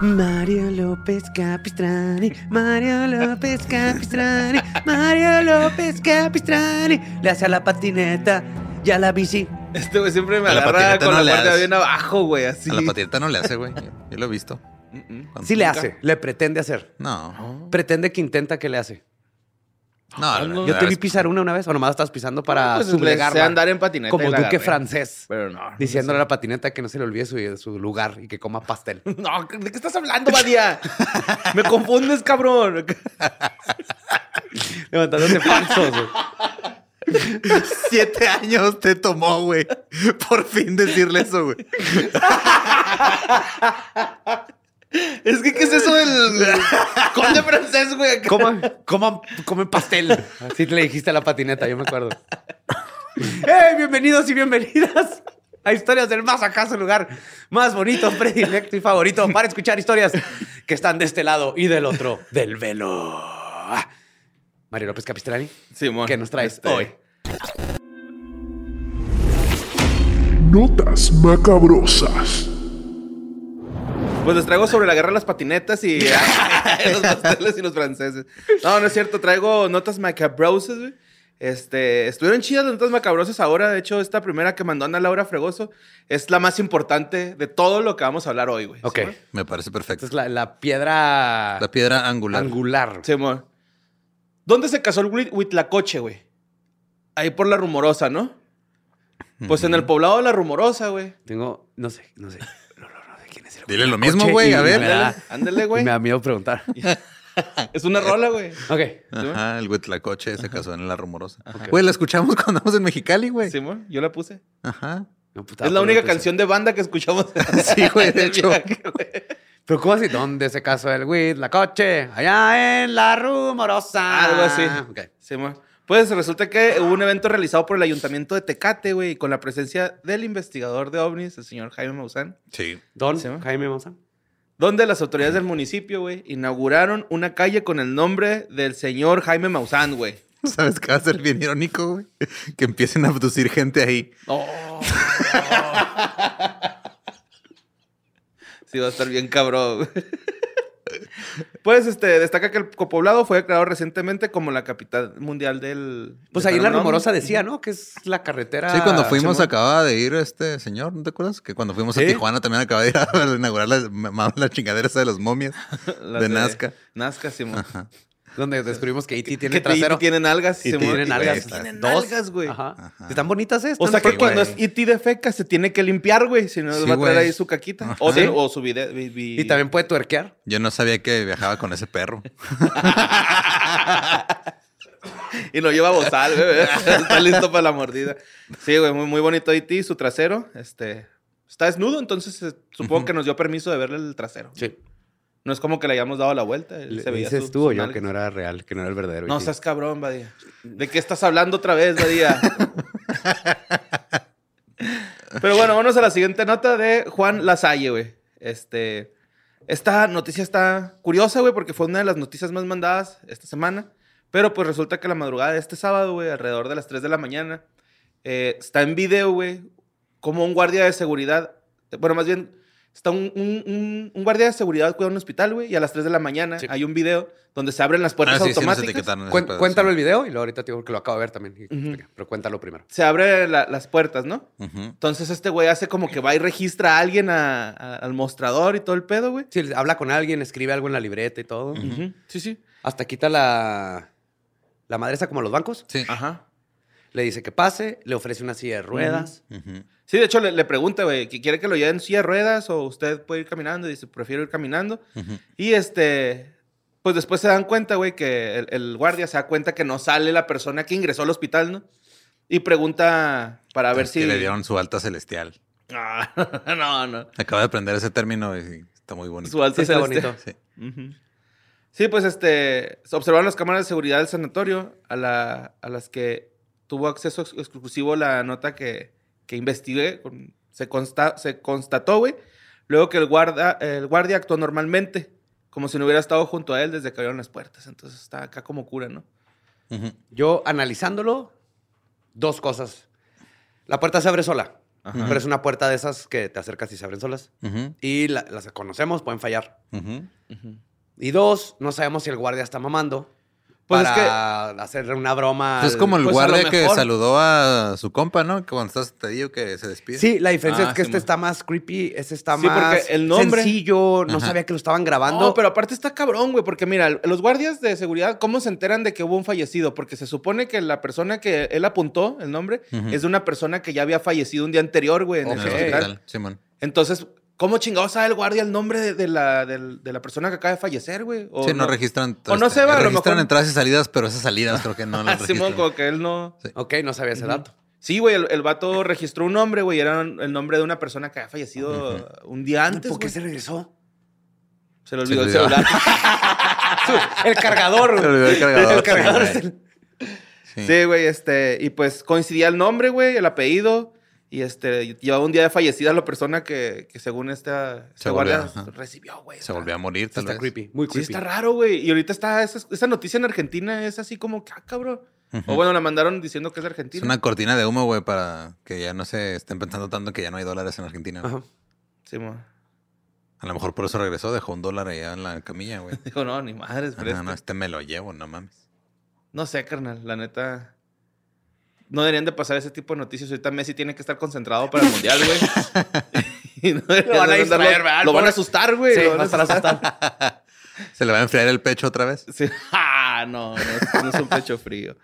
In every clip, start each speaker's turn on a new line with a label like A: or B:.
A: Mario López Capistrani, Mario López Capistrani, Mario López Capistrani. Le hace a la patineta y a la bici.
B: Este güey siempre me
C: A
B: agarra con
C: no
B: la parte bien abajo, güey, así.
C: A la patineta no le hace, güey. Yo, yo lo he visto. Cuando-
D: Sí le hace, le pretende hacer.
C: No.
D: Pretende que intenta que le hace.
C: No, la
D: Yo te vi pisar una una vez, o nomás estabas pisando para
B: Pues, le
D: sublegarla.
B: andar en patineta
D: Como duque
B: agarré.
D: francés.
B: Pero no.
D: Diciéndole a la patineta que no se le olvide su, su lugar y que coma pastel.
B: No, ¿de qué estás hablando, Badía? me confundes, cabrón.
D: Levantándote falsos. güey.
C: Siete años te tomó, güey. Por fin decirle eso, güey.
B: Es que, ¿qué es eso del conde francés, güey?
D: Coma, coma, come pastel. Así le dijiste a la patineta, yo me acuerdo. ¡Hey! Bienvenidos y bienvenidas a Historias del Más Acá, su lugar más bonito, predilecto y favorito para escuchar historias que están de este lado y del otro del velo. Mario López Capistrani,
B: Simón.
D: ¿qué nos traes
B: Este,
D: hoy?
E: Notas macabrosas.
B: Pues les traigo sobre la guerra de las patinetas y los pasteles y los franceses. No, no es cierto. Traigo notas macabrosas, güey. Este, estuvieron chidas las notas macabrosas ahora. De hecho, esta primera que mandó Ana Laura Fregoso es la más importante de todo lo que vamos a hablar hoy, güey.
D: Ok.
C: Me parece perfecto.
D: Esta es la, la piedra
C: La piedra angular.
D: angular.
B: Simón. ¿Dónde se casó el Huit- Huitlacoche, güey? Ahí por la rumorosa, ¿no? Pues en el poblado de la rumorosa, güey.
D: Tengo, no sé, no sé. No, no, no sé quién es el
C: Dile lo
D: coche
C: mismo, güey. A ver.
D: da-
B: Ándale, güey.
D: Me da miedo preguntar.
B: Es una rola, güey.
D: Ok.
C: Ajá, el Huitlacoche se casó en la rumorosa. Güey, la escuchamos cuando andamos en Mexicali, güey.
B: Simón, yo la puse.
C: Ajá.
D: No, puta,
B: Es la única canción de banda que escuchamos.
C: Sí, güey, de hecho.
B: viaje, güey.
D: Pero ¿cómo así? ¿Dónde se casó el Huit, la coche? Allá en la rumorosa.
B: Algo así.
D: Ok.
B: Simón. Pues resulta que hubo un evento realizado por el ayuntamiento de Tecate, güey, con la presencia del investigador de ovnis, el señor Jaime Maussan,
C: Sí.
D: Don. Jaime Maussan.
B: donde las autoridades del municipio, güey, inauguraron una calle con el nombre del señor Jaime Maussan, güey.
C: ¿Sabes qué va a ser bien irónico, güey? Que empiecen a abducir gente ahí.
B: Sí, va a estar bien cabrón. güey. Pues este, destaca que el poblado fue declarado recientemente como la capital mundial del.
D: Pues
B: del
D: ahí en la rumorosa decía, ¿no? Que es la carretera.
C: Sí, cuando fuimos
D: Simón.
C: acababa de ir este señor, ¿no te acuerdas? Que cuando fuimos a
D: Sí.
C: Tijuana también acaba de ir a inaugurar la, chingadera esa de las momias
B: Las
C: de Nazca.
B: Nazca, Simón.
D: Donde descubrimos que E.T. Tiene trasero.
B: tienen algas,
D: Y
B: Simón.
D: tienen algas.
B: Tienen
D: Dos.
B: algas, güey.
D: Ajá. Están bonitas estas.
B: O sea que cuando es E.T. de feca se tiene que limpiar, güey. Si no,
C: Sí,
B: va a traer ahí su caquita. O,
D: ¿Sí?
B: de- o su video. vi- vi-
D: Y también puede tuerquear.
C: Yo no sabía que viajaba con ese perro.
B: Y lo lleva a bozal, güey. Está listo para la mordida. Sí, güey. Muy, muy bonito E.T. Su trasero. Este. Está desnudo, entonces eh, supongo que nos dio permiso de verle el trasero.
D: Sí.
B: No es como que le hayamos dado la vuelta. él
D: Le
B: se veía
D: dices
B: su-
D: tú o yo que no era real, que no era el verdadero.
B: No seas cabrón, Badía. ¿De qué estás hablando otra vez, Badía? Pero bueno, vamos a la siguiente nota de Juan Lasalle, güey. Este. Esta noticia está curiosa, güey, porque fue una de las noticias más mandadas esta semana. Pero pues resulta que la madrugada de este sábado, güey, alrededor de las 3 de la mañana, eh, está en video, güey, como un guardia de seguridad, bueno, más bien, está un, un- un- un guardia de seguridad cuida un hospital, güey, y a las 3 de la mañana
D: Sí.
B: hay un video donde se abren las
C: Ah,
B: puertas
C: sí, sí,
B: automáticas.
D: Cuen-
C: pedo,
D: cuéntalo
C: sí.
D: el video y luego ahorita te digo que lo acabo de ver también. Pero cuéntalo primero.
B: se abren la- las puertas, ¿no?
C: Ujú.
B: Entonces este güey hace como que va y registra a alguien a- a- al mostrador y todo el pedo, güey.
D: Sí, habla con alguien, escribe algo en la libreta y todo.
B: Sí, sí.
D: Hasta quita la, la madre esa como a los bancos.
C: Sí.
B: Ajá.
D: Le dice que pase, le ofrece una silla de ruedas.
C: Ujú.
B: Sí, de hecho le, le pregunta, güey, que quiere que lo lleven en silla de ruedas o usted puede ir caminando. Y dice, prefiero ir caminando. Y este, pues después se dan cuenta, güey, que el, el guardia se da cuenta que no sale la persona que ingresó al hospital, ¿no? Y pregunta para ver
C: Es
B: si...
C: que le dieron su alta celestial.
B: Ah, no, no.
C: Acabo de aprender ese término y está muy bonito.
B: Su alta
D: Sí, está
B: celestial.
D: bonito.
C: Sí.
B: Sí, pues este, se observaron las cámaras de seguridad del sanatorio a, la- a las que tuvo acceso ex- exclusivo la nota que, que investigué. se, consta, se constató, güey, luego que el guarda, el guardia actuó normalmente, como si no hubiera estado junto a él desde que abrieron las puertas. Entonces está acá como cura, ¿no?
D: Yo analizándolo, dos cosas. La puerta se abre sola,
B: Ajá.
D: pero es una puerta de esas que te acercas y se abren solas. Y la- las conocemos, pueden fallar. Y dos, no sabemos si el guardia está mamando
B: Pues es
D: para hacerle una broma.
C: Es
D: al-
C: como el
B: pues,
C: guardia que saludó a su compa, ¿no? Que cuando estás, te digo que se despide.
D: Sí, la diferencia
B: Ah,
D: es que
B: sí,
D: este está más creepy, este está
B: Sí,
D: más
B: porque el nombre-
D: sencillo, no
C: Ajá.
D: sabía que lo estaban grabando.
B: No, pero aparte está cabrón, güey, porque mira, los guardias de seguridad, ¿cómo se enteran de que hubo un fallecido? Porque se supone que la persona que él apuntó, el nombre, es de una persona que ya había fallecido un día anterior, güey, en el hospital.
C: hospital, Simón.
B: Entonces, ¿cómo chingados sabe el guardia el nombre de, de la, de la persona que acaba de fallecer, güey? O
C: Sí, no, registran. este,
B: o no se va, a lo
C: Registran
B: mejor-
C: entradas y salidas, pero esas salidas creo que no las
B: Simón,
C: registran.
B: como que él no...
D: Ok, no sabía ese dato.
B: Sí, güey, el, el vato registró un nombre, güey, era el nombre de una persona que había fallecido un día antes,
D: ¿Por qué
B: güey.
D: se regresó?
B: Se le
C: Se
B: olvidó el celular.
D: el cargador.
C: Se olvidó el cargador,
D: El cargador
C: sí,
D: es el-
C: Sí.
B: Sí, güey, este, y pues coincidía el nombre, güey, el apellido, y este, llevaba un día de fallecida la persona que, que según esta, este
C: Se
B: guardia
C: volvió,
B: recibió, güey.
C: Se volvió a morir, tal
D: Está
C: vez.
D: creepy, muy
B: Sí,
D: creepy.
B: está raro, güey. Y ahorita está, esa, esa noticia en Argentina es así como que, ah, cabrón. O bueno, la mandaron diciendo que es de
C: Es
B: Argentina.
C: una cortina de humo, güey, para que ya no se estén pensando tanto que ya no hay dólares en Argentina.
D: Ajá.
B: Sí, mo.
C: A lo mejor por eso regresó, dejó un dólar allá en la camilla, güey.
B: Dijo, no, ni madres,
C: Ajá,
B: preste.
C: no, este me lo llevo, no mames.
B: No sé, carnal, la neta. No deberían de pasar ese tipo de noticias. Ahorita Messi tiene que estar concentrado para el mundial, güey. Y no
D: Lo van a distraer, ¿verdad?
B: Lo van a asustar, güey.
D: Sí,
B: lo van
D: va
B: a
D: estar
B: asustar.
C: ¿Se le va a enfriar el pecho otra vez?
B: Sí. Ah, no, no, es- no es un pecho frío.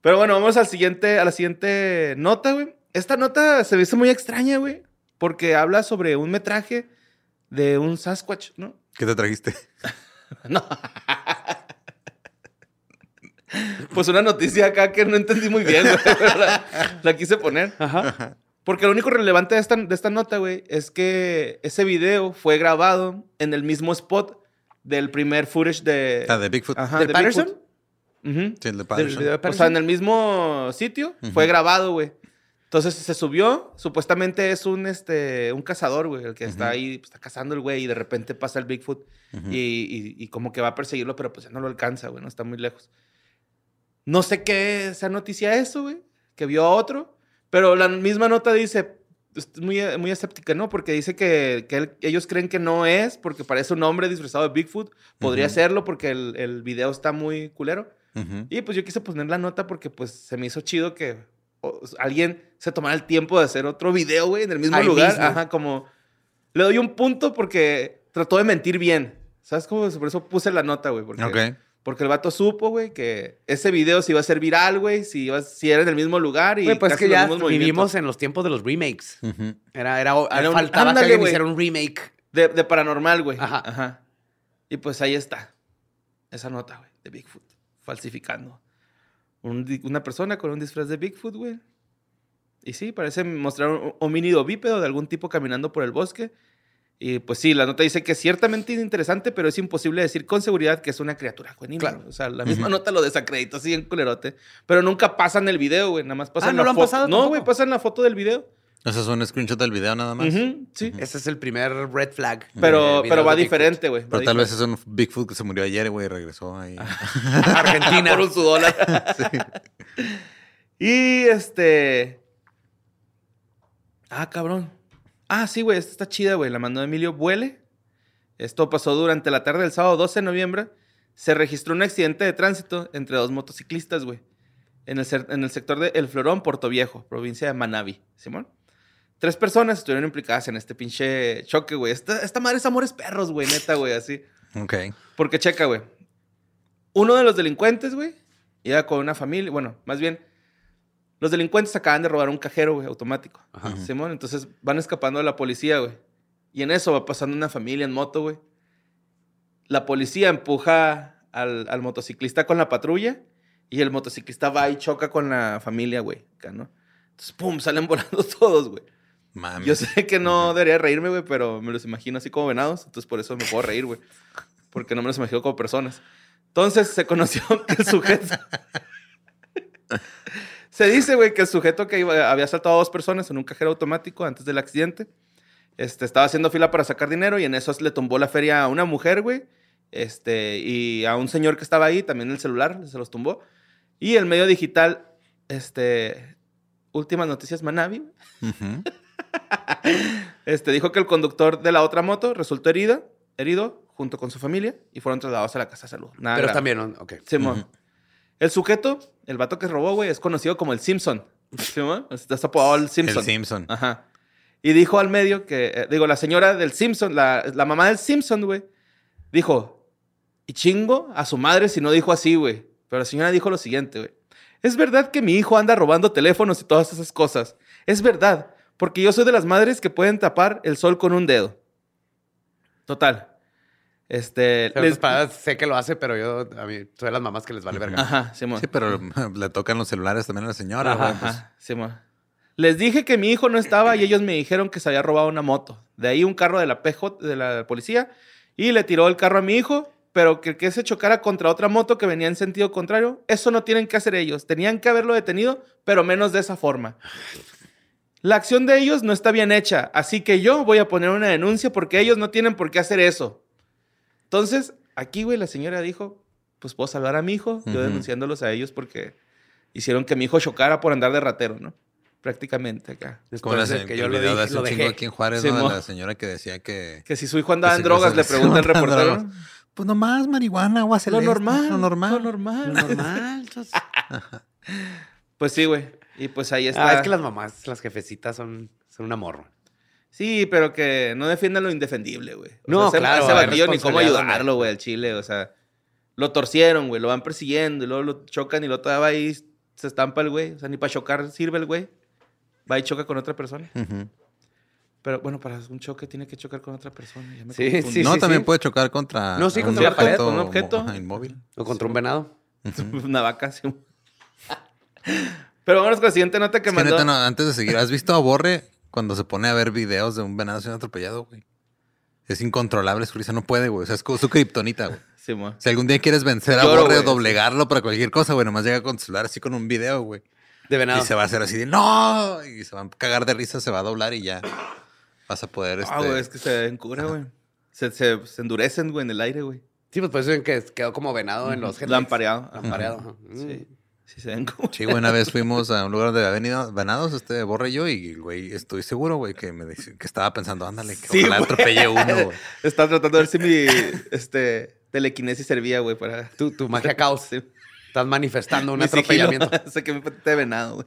B: Pero bueno, vamos al siguiente, a la siguiente nota, güey. Esta nota se me hizo muy extraña, güey. Porque habla sobre un metraje de un Sasquatch, ¿no?
C: ¿Qué te trajiste?
B: No. Pues una noticia acá que no entendí muy bien, güey. La, la quise poner. Porque lo único relevante de esta, de esta nota, güey, es que ese video fue grabado en el mismo spot del primer footage de...
C: Ah, de Bigfoot.
B: Ajá,
D: ¿Del
B: de
D: Patterson?
B: Bigfoot. Ujú.
C: Sí, el de Patterson.
D: de
B: O
D: Patterson.
B: sea, en el mismo sitio fue grabado, güey. Entonces se subió, supuestamente es un, este, un cazador, güey, el que está ahí, pues, está cazando el güey y de repente pasa el Bigfoot
C: Ujú.
B: y, y- y como que va a perseguirlo, pero pues ya no lo alcanza, güey, no está muy lejos. No sé qué sea noticia eso, güey, que vio a otro, pero la misma nota dice, es muy, muy escéptica, ¿no? Porque dice que, que él- ellos creen que no es, porque parece un hombre disfrazado de Bigfoot. Podría serlo porque el, el video está muy culero. Y pues yo quise poner la nota porque pues se me hizo chido que o, alguien se tomara el tiempo de hacer otro video, güey, en el mismo
D: Ahí
B: lugar.
D: mismo.
B: Ajá, como... Le doy un punto porque trató de mentir bien. ¿Sabes cómo? Por eso puse la nota, güey. Porque,
C: Ok.
B: Porque el vato supo, güey, que ese video se iba a ser viral, güey, si, iba, si era en el mismo lugar y
D: Güey, pues es que
B: los
D: ya vivimos en los tiempos de los remakes. Era, era,
B: Era un-
D: faltaba
B: ándale,
D: que alguien hiciera un remake.
B: De, de paranormal, güey.
D: Ajá.
B: Ajá. Y pues ahí está. Esa nota, güey, de Bigfoot. Falsificando. Un una persona con un disfraz de Bigfoot, güey. Y sí, parece mostrar un homínido bípedo de algún tipo caminando por el bosque. Y pues sí, la nota dice que es ciertamente interesante, pero es imposible decir con seguridad que es una criatura juvenil.
D: Claro.
B: O sea, la misma nota lo desacreditó así en culerote. Pero nunca pasan el video, güey. Nada más pasan
D: Ah, ¿no
B: la
D: lo han
B: foto.
D: pasado
B: No,
D: tampoco?
B: güey, pasan la foto del video.
C: Eso es un screenshot del video nada más.
B: Sí.
D: Ese es el primer red flag.
B: Pero, pero va diferente, güey.
C: Pero tal vez es un Bigfoot que se murió ayer, güey, y regresó ahí.
D: Argentina.
B: por un su dólar. Y este. Ah, cabrón. Ah, sí, güey, esta está chida, güey. La mandó Emilio Vuele. Esto pasó durante la tarde del sábado 12 de noviembre. Se registró un accidente de tránsito entre dos motociclistas, güey. En el, en el sector de El Florón, Puerto Viejo, provincia de Manabi. ¿Simón? Tres personas estuvieron implicadas en este pinche choque, güey. Esta, esta madre es amores perros, güey, neta, güey, así.
C: Ok.
B: Porque checa, güey. Uno de los delincuentes, güey, iba con una familia. Bueno, más bien, los delincuentes acaban de robar un cajero, güey, automático. Simón, entonces van escapando de la policía, güey. Y en eso va pasando una familia en moto, güey. La policía empuja al, al motociclista con la patrulla y el motociclista va y choca con la familia, güey. acá, ¿no? Entonces, pum, salen volando todos, güey.
C: Mami.
B: Yo sé que no debería reírme, güey, pero me los imagino así como venados. Entonces, por eso me puedo reír, güey. Porque no me los imagino como personas. Entonces, se conoció que el sujeto... se dice, güey, que el sujeto que iba- había asaltado a dos personas en un cajero automático antes del accidente, este, estaba haciendo fila para sacar dinero y en eso le tumbó la feria a una mujer, güey, este, y a un señor que estaba ahí, también el celular, se los tumbó. Y el medio digital, este, últimas noticias Manavi, güey,
C: Ujú.
B: este, dijo que el conductor de la otra moto resultó herida, herido junto con su familia y fueron trasladados a la casa de salud. Nada
D: Pero
B: grave.
D: también, ok.
B: Simón. El sujeto, el vato que robó, güey, es conocido como el Simpson. ¿Simón? Está apodado el Simpson.
C: El Simpson.
B: Ajá. Y dijo al medio que, eh, digo, la señora del Simpson, la, la mamá del Simpson, güey, dijo, y chingo a su madre si no dijo así, güey. Pero la señora dijo lo siguiente, güey. Es verdad que mi hijo anda robando teléfonos y todas esas cosas. Es verdad, porque yo soy de las madres que pueden tapar el sol con un dedo. Total. Este.
D: Pero
B: les-
D: padres sé que lo hace, pero yo a mí soy de las mamás que les vale verga.
B: Ajá, Simón.
C: Sí, pero le tocan los celulares también a la señora,
B: Ajá,
C: güey. pues.
B: ajá. Les dije que mi hijo no estaba y ellos me dijeron que se había robado una moto. De ahí un carro de la PJ, de la policía, y le tiró el carro a mi hijo, pero que, que se chocara contra otra moto que venía en sentido contrario, eso no tienen que hacer ellos. Tenían que haberlo detenido, pero menos de esa forma. La acción de ellos no está bien hecha, así que yo voy a poner una denuncia porque ellos no tienen por qué hacer eso. Entonces, aquí, güey, la señora dijo, pues puedo salvar a mi hijo, yo denunciándolos a ellos porque hicieron que mi hijo chocara por andar de ratero, ¿no? Prácticamente acá.
C: Como la
D: Después de
C: se-
D: que yo lo dije, lo
C: un chingo
D: dejé.
C: aquí en Juárez, la señora que decía que...
B: Que si su hijo andaba en drogas, le pregunta el reportero.
C: Pues nomás marihuana, agua
B: Lo
C: celeste.
B: normal.
C: Lo normal.
B: Lo normal.
A: Normal. entonces.
B: Pues sí, güey. Y pues ahí está.
D: Ah, es que las mamás, las jefecitas son, son un amor.
B: Sí, pero que no defiendan lo indefendible, güey.
D: No,
B: sea,
D: claro,
B: Ese
D: hay
B: batillo ni cómo ayudarlo, güey, al chile. O sea, lo torcieron, güey. Lo van persiguiendo y luego lo chocan y lo todavía va ahí, se estampa el güey. O sea, ni para chocar sirve el güey. Va y choca con otra persona. Pero bueno, para un choque tiene que chocar con otra persona. Ya me
D: Sí, sí,
C: no, también
D: sí.
C: puede chocar contra...
D: No, sí, contra la pared,
C: objeto
B: con un objeto.
C: Inmóvil.
D: O contra un venado.
B: Una vaca, sí. Pero vámonos con la siguiente nota que
C: Es que
B: mandó.
C: neta, no, antes de seguir, ¿has visto a Borre cuando se pone a ver videos de un venado siendo atropellado, güey? Es incontrolable su risa, no puede, güey. O sea, es como su kriptonita, güey.
B: Sí.
C: Si algún día quieres vencer a
B: Lloro,
C: Borre o doblegarlo para cualquier cosa, güey, nomás llega con celular así con un video, güey.
D: De venado.
C: Y se va a hacer así de ¡No! Y se va a cagar de risa, se va a doblar y ya vas a poder.
B: Ah,
C: este...
B: güey, es que se encubra, güey. Se, se, se endurecen, güey, en el aire, güey.
D: Sí, pues por eso ven que quedó como venado en los headlights.
B: Lampareado.
D: Lampareado. ajá.
B: Sí. Sí, se ven como.
C: Sí, una vez fuimos a un lugar de venido venados, este Borre y yo, y güey, estoy seguro, güey, que me que estaba pensando, ándale, que
B: Sí,
C: ojalá
B: güey.
C: atropellé uno, güey.
B: Estaba tratando de ver si mi este, telequinesis servía, güey, para.
D: Tu, tu magia caos.
B: Sí.
D: Estás manifestando un
B: Mi
D: atropellamiento.
B: Sé que me de venado, güey.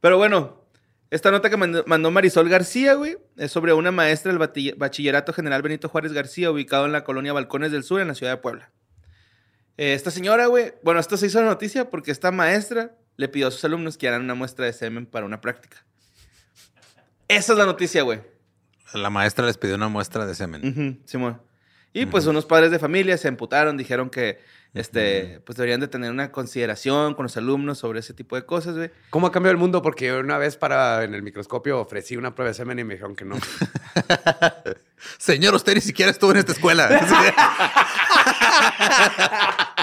B: Pero bueno, esta nota que mandó, Marisol García, güey, es sobre una maestra del Bachillerato General Benito Juárez García, ubicado en la colonia Balcones del Sur, en la ciudad de Puebla. Eh, esta señora, güey, bueno, esto se hizo noticia porque esta maestra le pidió a sus alumnos que hagan una muestra de semen para una práctica. Esa es la noticia, güey.
C: La maestra les pidió una muestra de semen.
B: Simón. Y pues unos padres de familia se emputaron, dijeron que este, pues deberían de tener una consideración con los alumnos sobre ese tipo de cosas, güey.
D: ¿Cómo ha cambiado el mundo? Porque una vez para en el microscopio ofrecí una prueba de semen y me dijeron que no.
C: Señor, usted ni siquiera estuvo en esta escuela.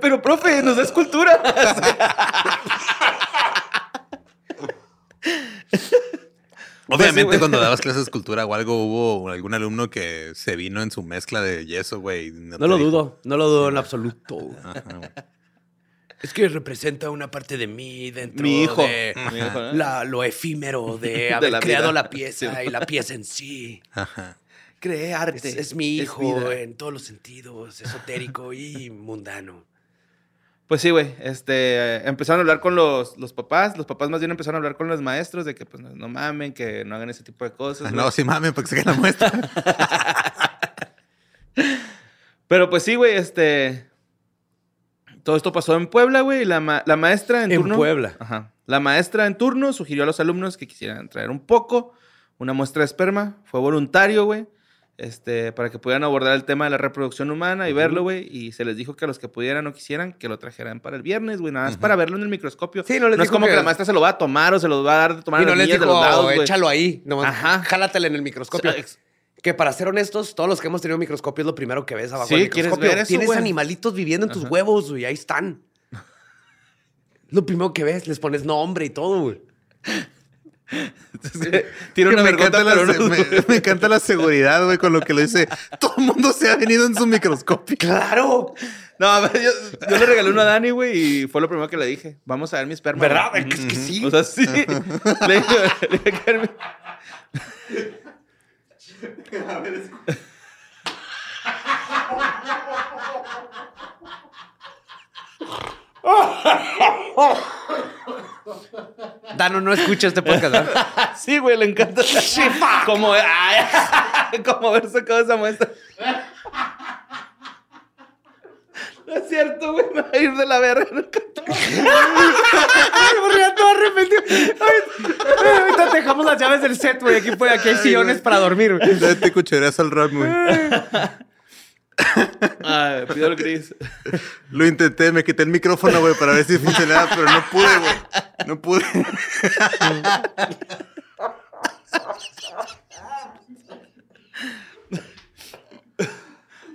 B: Pero, profe, nos da escultura.
C: Obviamente,
B: güey.
C: cuando dabas clases de escultura o algo, hubo algún alumno que se vino en su mezcla de yeso, güey.
D: No
C: te
D: lo
C: dijo.
D: dudo, no lo dudo en absoluto.
C: Ajá.
D: Es que representa una parte de mí dentro
B: Mi hijo.
D: de
B: Mi hijo, ¿no?
D: la- lo efímero de haber
B: la
D: creado
B: vida.
D: la pieza y la pieza en sí.
C: Ajá.
B: Cree arte.
D: Es, es mi hijo en todos los sentidos, esotérico y mundano.
B: Pues sí, güey. Este, eh, empezaron a hablar con los, los papás. Los papás más bien empezaron a hablar con los maestros de que pues no, no mamen, que no hagan ese tipo de cosas.
C: Ah. No, sí mames, porque se queda la muestra.
B: Pero pues sí, güey, este... Todo esto pasó en Puebla, güey. y La, ma- la maestra en,
D: En
B: turno...
D: Puebla.
B: Ajá. La maestra en turno sugirió a los alumnos que quisieran traer un poco, una muestra de esperma. Fue voluntario, güey. Este, para que pudieran abordar el tema de la reproducción humana y verlo, güey. Y se les dijo que a los que pudieran o quisieran, que lo trajeran para el viernes, güey. Nada más para verlo en el microscopio.
D: Sí, no les
B: es
D: dijo
B: como que...
D: que-
B: la maestra se lo va a tomar o se lo va a dar de tomar
D: Y no les dijo,
B: de los lados,
D: échalo ahí, nomás
B: Ajá.
D: jálatele en el microscopio. Que para ser honestos, todos los que hemos tenido microscopio es lo primero que ves abajo
B: Sí,
D: del
B: ¿quieres
D: microscopio.
B: ver eso,
D: Tienes animalitos viviendo en tus
B: Ajá.
D: huevos, güey, ahí están. Lo primero que ves, les pones nombre y todo, güey.
B: Tiene una
C: me,
B: vergüenza,
C: encanta la,
B: no-
C: me, me encanta la seguridad, güey, con lo que lo dice. Todo el mundo se ha venido en su microscopio.
D: ¡Claro!
B: No, a ver, yo, yo le regalé uno a Dani, güey, y fue lo primero que le dije. Vamos a ver mi esperma.
D: ¿Verdad?
B: güey.
D: Es que sí.
B: O sea, sí. le dije, le dije que era mi-
D: Dano no escucha este podcast, ¿verdad?
B: Sí, güey, le encanta. como, ay, como haber sacado esa muestra. No es cierto, güey, me va a ir de la verga.
D: Ay, borrea todo arrepentido. Ay, ahorita te dejamos las llaves del set, güey. Aquí, pues, aquí hay sillones para dormir, güey.
C: Ya te cuchareas al rap, güey.
B: Ay, pido el gris.
C: Lo intenté, me quité el micrófono, güey, para ver si funcionaba, pero no pude, güey. No pude.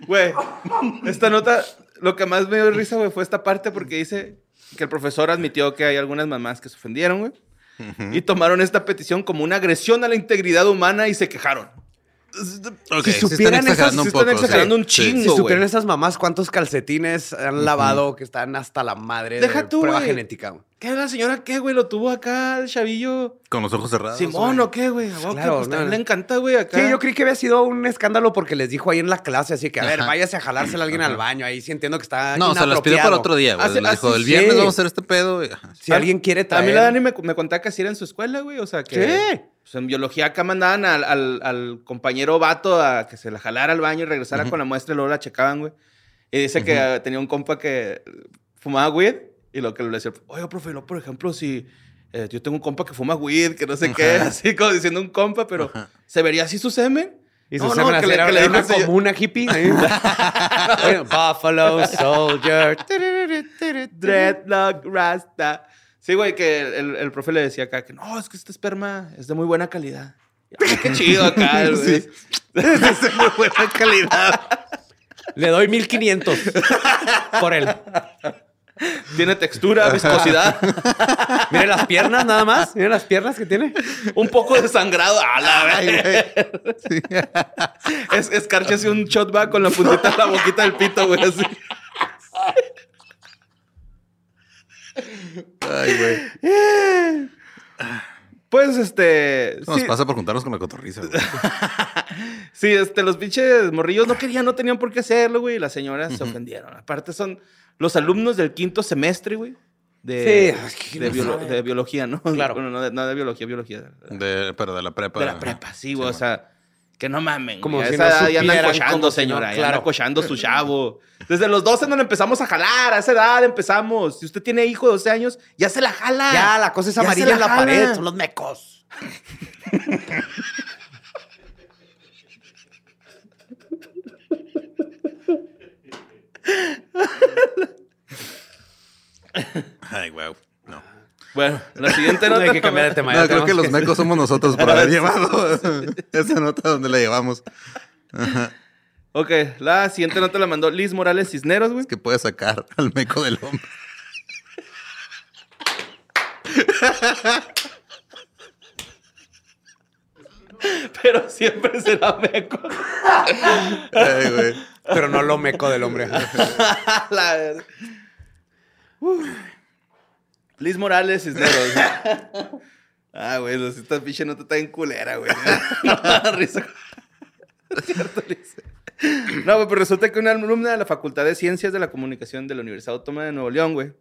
B: Güey, esta nota, lo que más me dio risa, güey, fue esta parte porque dice que el profesor admitió que hay algunas mamás que se ofendieron, güey. Y tomaron esta petición como una agresión a la integridad humana y se quejaron.
D: Si supieran esas-
C: poco.
B: están exagerando
C: sí.
B: un
C: Sí.
B: chingo.
D: Si supieran esas mamás cuántos calcetines han lavado que están hasta la madre
B: Deja
D: de
B: tú,
D: prueba genética.
B: ¿Qué la señora qué, güey? ¿Lo tuvo acá el chavillo?
C: Con los ojos cerrados.
B: Simón o qué, güey? A que,
D: Claro,
B: pues,
D: no,
B: también
D: no.
B: le encanta, güey, acá.
D: Sí, yo creí que había sido un escándalo porque les dijo ahí en la clase, así que, a ver,
C: Ajá.
D: váyase a jalársela a alguien al baño. Ahí sí entiendo que está
C: No, se las pidió para otro día, güey.
B: Hace-
C: Le dijo, el viernes
D: sí.
C: vamos a hacer este pedo. ajá.
D: Si alguien quiere
B: A
D: traer...
B: mí la Dani me, me contaba que así era en su escuela, güey. O sea, que
D: Sí.
B: Pues, en biología acá mandaban al, al- al compañero vato a que se la jalara al baño y regresara con la muestra y luego la checaban, güey. Y dice que tenía un compa que fumaba weed y lo que le decía, oye, profe, no, por ejemplo, si eh, yo tengo un compa que fuma weed, que no sé qué, así como diciendo un compa, pero ¿se vería así su semen?
D: Y
B: No,
D: su
B: no,
D: semen
B: que le- que dijo
D: una hippie. Buffalo Soldier.
B: Dreadlock, Rasta. Sí, güey, que el, el profe le decía acá que no, es que este esperma es de muy buena calidad. Ay, qué chido acá, güey.
C: Sí. Es de muy buena calidad.
D: Le doy 1500 por él.
B: Tiene textura, viscosidad,
D: Mire las piernas nada más. Mire las piernas que tiene.
B: un poco de sangrado. A la vez.
C: Sí.
B: Es, escárchese un shot va con la puntita en la boquita del pito, güey, así.
C: Ay, güey.
B: Pues, este...
C: Nos
B: sí,
C: pasa por juntarnos con la cotorriza, güey.
B: sí, este, los pinches morrillos no querían, no tenían por qué hacerlo, güey, y las señoras se ofendieron. Aparte son los alumnos del quinto semestre, güey. De,
D: Sí,
B: de, biolo- biología, ¿no?
D: Claro.
B: Bueno, no de, no de biología, biología. De,
C: pero de la prepa.
B: de la prepa, sí, güey. o
C: bueno.
B: sea, que no mamen.
D: Como si
B: esa edad ya andan cochando, señora.
D: Claro.
B: Ya su chavo. Desde los 12 nos empezamos a jalar. A esa edad empezamos. Si usted tiene hijo de 12 años, ya se la jala.
D: Ya, la cosa es amarilla en la,
B: la
D: pared. Son los mecos.
C: Ay, wow. No.
B: Bueno, la siguiente
D: No
B: nota.
D: hay que cambiar de tema. ya
C: No, creo que los mecos somos nosotros por haber llevado esa nota donde la llevamos.
B: Ok, la siguiente nota la mandó Liz Morales Cisneros, güey.
C: Es que puede sacar al meco del hombre.
B: Pero siempre será meco.
C: Ay, güey.
D: Pero no lo meco del hombre.
B: La. Uf. Liz Morales Cisneros. ah, güey, no, esta pinche nota está en culera, güey. No me da risa. Cierto, Liz. No, güey, pero resulta que una alumna de la Facultad de Ciencias de la Comunicación de la Universidad Autónoma de Nuevo León, güey.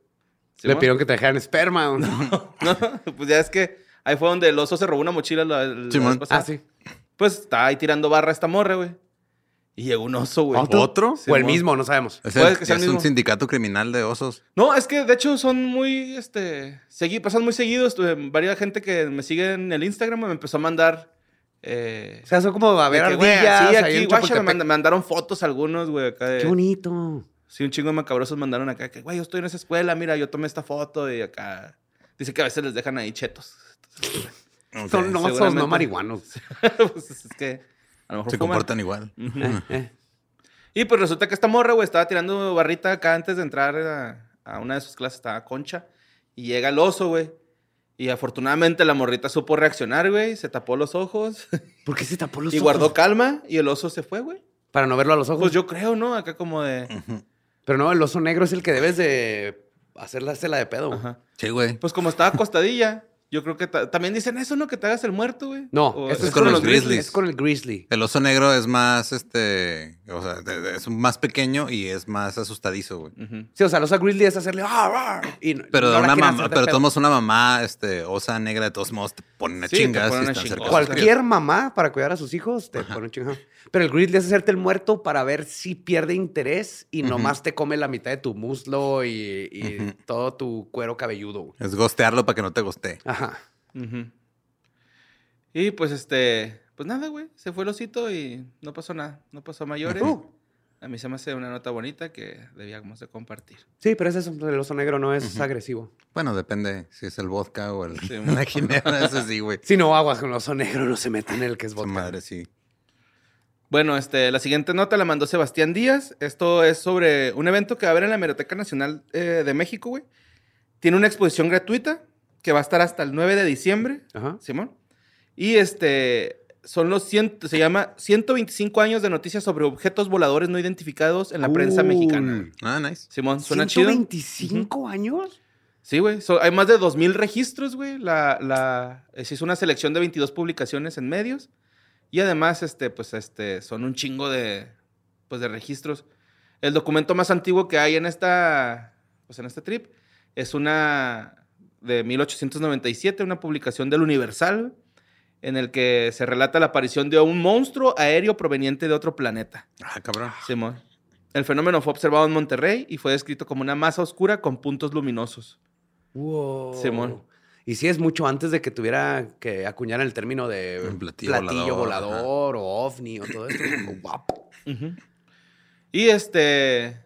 D: Le pidieron que te dejaran esperma. ¿o No.
B: No, pues ya es que ahí fue donde el oso se robó una mochila la, la vez pasada.
D: Ah, sí.
B: Pues estaba ahí tirando barra esta morra, güey. Y llegó un oso, güey.
C: ¿Otro?
D: O el mismo, no sabemos.
C: Es, el-
B: que sea el
C: es un sindicato criminal de osos.
B: No, es que de hecho son muy, este, segui pasan muy seguidos. Tuve varias gente que me sigue en el Instagram me empezó a mandar. Eh,
D: O sea, son como a ver ardillas.
B: sí, aquí, guacha, me mandaron fotos algunos, güey, acá de...
D: Qué bonito.
B: Sí, un chingo de macabrosos mandaron acá que, güey, yo estoy en esa escuela, mira, yo tomé esta foto y acá... Dice que a veces les dejan ahí chetos.
D: Son no, osos,
B: seguramente.
D: no marihuanos.
B: pues es que a lo mejor
C: Se
B: fuman.
C: comportan igual.
D: Eh, eh.
B: Y pues resulta que esta morra, güey, estaba tirando barrita acá antes de entrar a, a una de sus clases, estaba concha. Y llega el oso, güey. Y afortunadamente la morrita supo reaccionar, güey. Se tapó los ojos
D: ¿Por qué se tapó los
B: y
D: ojos?
B: guardó calma. Y el oso se fue, güey.
D: Para no verlo a los ojos.
B: Pues yo creo, ¿no? Acá como de...
D: Pero no, el oso negro es el que debes de hacerla, hacerla de pedo.
B: Ajá.
C: Sí, güey.
B: Pues como estaba acostadilla, yo creo que ta- también dicen eso, ¿no? Que te hagas el muerto, güey.
D: No,
B: O-
D: eso
C: es con los grizzlies.
D: Es con el grizzly.
C: El oso negro es más, este, o sea, de- de- es más pequeño y es más asustadizo, güey.
D: Sí, o sea, el oso grizzly es hacerle... "Ah, ah", y no-
C: Pero
D: no
C: de
D: la
C: una mamá, pero modos una mamá, este, osa negra, de todos modos te pone una
B: Sí, pone una.
D: Cualquier mamá para cuidar a sus hijos te pone un chingado. Pero el grizzly es hacerte el muerto para ver si pierde interés y nomás te come la mitad de tu muslo y, y todo tu cuero cabelludo.
C: Es gostearlo para que no te gostee.
D: Ajá.
B: Y pues este, pues nada, güey, se fue el osito y no pasó nada, no pasó a mayores.
D: Ujú.
B: A mí se me hace una nota bonita que debíamos de compartir.
D: Sí, pero es eso. El oso negro no es agresivo.
C: Bueno, depende si es el vodka o el,
B: Sí,
C: la ginebra, ese sí, güey.
D: Si no aguas con el oso negro, no se mete en el que es
C: Su
D: vodka.
C: madre, sí.
B: Bueno, este, la siguiente nota la mandó Sebastián Díaz. Esto es sobre un evento que va a haber en la Hemeroteca Nacional eh, de México, güey. Tiene una exposición gratuita que va a estar hasta el 9 de diciembre,
D: Ajá.
B: Simón. Y este, son los 100, se llama 125 años de noticias sobre objetos voladores no identificados en la prensa mexicana.
C: Ah, nice.
B: Simón, suena chido.
D: ¿125 años?
B: Sí, güey. So- hay más de 2.000 registros, güey. La, la, eh, se hizo una selección de 22 publicaciones en medios. Y además, este, pues, este, son un chingo de, pues, de registros. El documento más antiguo que hay en esta, pues, en este trip es una de 1897, una publicación del Universal, güey, en el que se relata la aparición de un monstruo aéreo proveniente de otro planeta.
C: Ah, cabrón.
B: Simón. El fenómeno fue observado en Monterrey y fue descrito como una masa oscura con puntos luminosos.
D: Wow.
B: Simón.
D: Y sí es mucho antes de que tuviera que acuñar el término de
C: Un platillo
D: platillo,
C: volador,
D: volador, o ovni o todo esto. Guapo.
B: Ujú. Y este,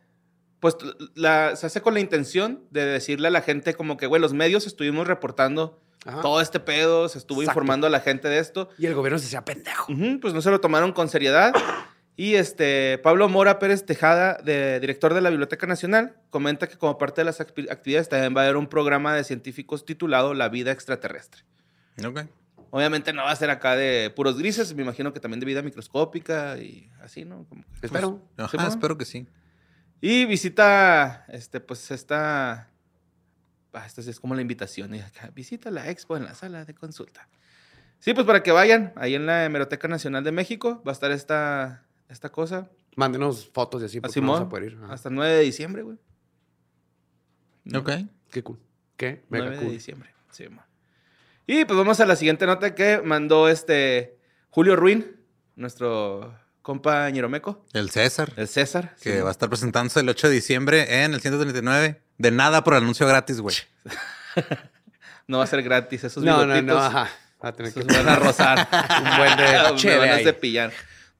B: pues la- se hace con la intención de decirle a la gente como que, güey, los medios estuvimos reportando
D: Ajá.
B: todo este pedo, se estuvo
D: Exacto.
B: informando a la gente de esto.
D: Y el gobierno se hacía pendejo.
B: Ujú, pues no se lo tomaron con seriedad. Y este, Pablo Mora Pérez Tejada, de, director de la Biblioteca Nacional, comenta que como parte de las acti- actividades también va a haber un programa de científicos titulado La vida extraterrestre.
C: Ok.
B: Obviamente no va a ser acá de puros grises, me imagino que también de vida microscópica y así, ¿no? Como que-
D: Espero.
C: Ajá,
B: Simón.
C: espero que sí.
B: Y visita, este, pues esta, ah, esta sí es como la invitación, y acá, visita la expo en la sala de consulta. Sí, pues para que vayan, ahí en la Hemeroteca Nacional de México va a estar esta, esta cosa,
D: Mándenos fotos y así
B: a
D: porque no vamos a
B: Simón,
D: poder ir. Ajá.
B: hasta el 9 de diciembre, güey.
C: Ok.
D: Qué cool. ¿Qué? Mega
B: 9 de diciembre, Simón. Y pues vamos a la siguiente nota que mandó este Julio Ruin, nuestro compa Ñeromeco,
C: El César,
B: el César.
C: que
B: Simón.
C: va a estar presentándose el 8 de diciembre en el 139. De nada por anuncio gratis, güey.
B: No va a ser gratis, esos
D: No, no, no, ajá. Va a tener que
B: van a rozar.
D: un buen de
B: Me
D: cheve
B: van a cepillar.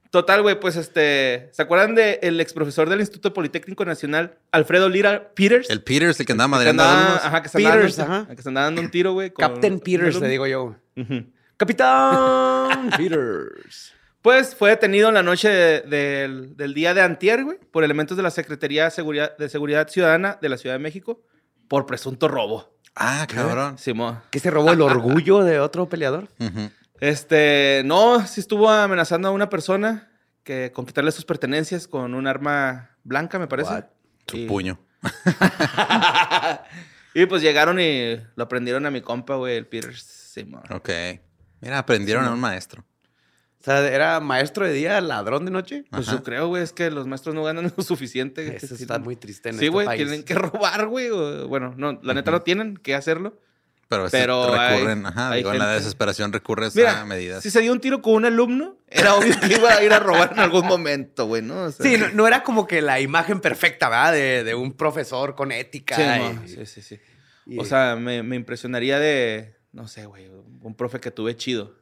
B: Total, güey, pues este. ¿Se acuerdan del ex profesor del Instituto Politécnico Nacional, Alfredo Lira Peters?
C: El Peters, el que andaba madreando
B: andaba- ajá, que se andaba
D: Peters,
B: dando,
D: ajá.
B: que se andaba dando un tiro, güey.
D: Captain Peters, le digo yo.
B: Ujú.
D: Capitán Peters.
B: Pues fue detenido en la noche de- del, del día de antier, güey, por elementos de la Secretaría de Seguridad, de Seguridad Ciudadana de la Ciudad de México por presunto robo.
C: Ah, cabrón.
B: Simón.
D: ¿Que se robó el orgullo de otro peleador?
B: Este, no, sí estuvo amenazando a una persona que con quitarle sus pertenencias con un arma blanca, me parece.
D: What?
C: Su
B: Y-
C: puño.
B: y pues llegaron y lo prendieron a mi compa, güey, el Peters. Simón.
C: Ok. Mira, aprendieron a un maestro.
D: O sea, ¿era maestro de día, ladrón de noche?
B: Pues
C: Ajá.
B: yo creo, güey, es que los maestros no ganan lo suficiente.
D: Eso está muy triste en
B: Sí,
D: este
B: güey, tienen que robar, güey. Bueno, no, la neta no tienen que hacerlo.
C: Pero,
B: Pero
C: recurren,
B: hay-
C: ajá,
B: hay
C: digo, en la desesperación recurres
B: Mira,
C: a medidas.
B: si se dio un tiro con un alumno, era obvio que iba a ir a robar en algún momento, güey, ¿no? O sea,
D: Sí, no, no era como que la imagen perfecta, ¿verdad? De, de un profesor con ética.
B: Sí,
D: y-
B: no, sí, sí, sí.
D: y-
B: O sea, me, me impresionaría de, no sé, güey, un profe que tuve chido,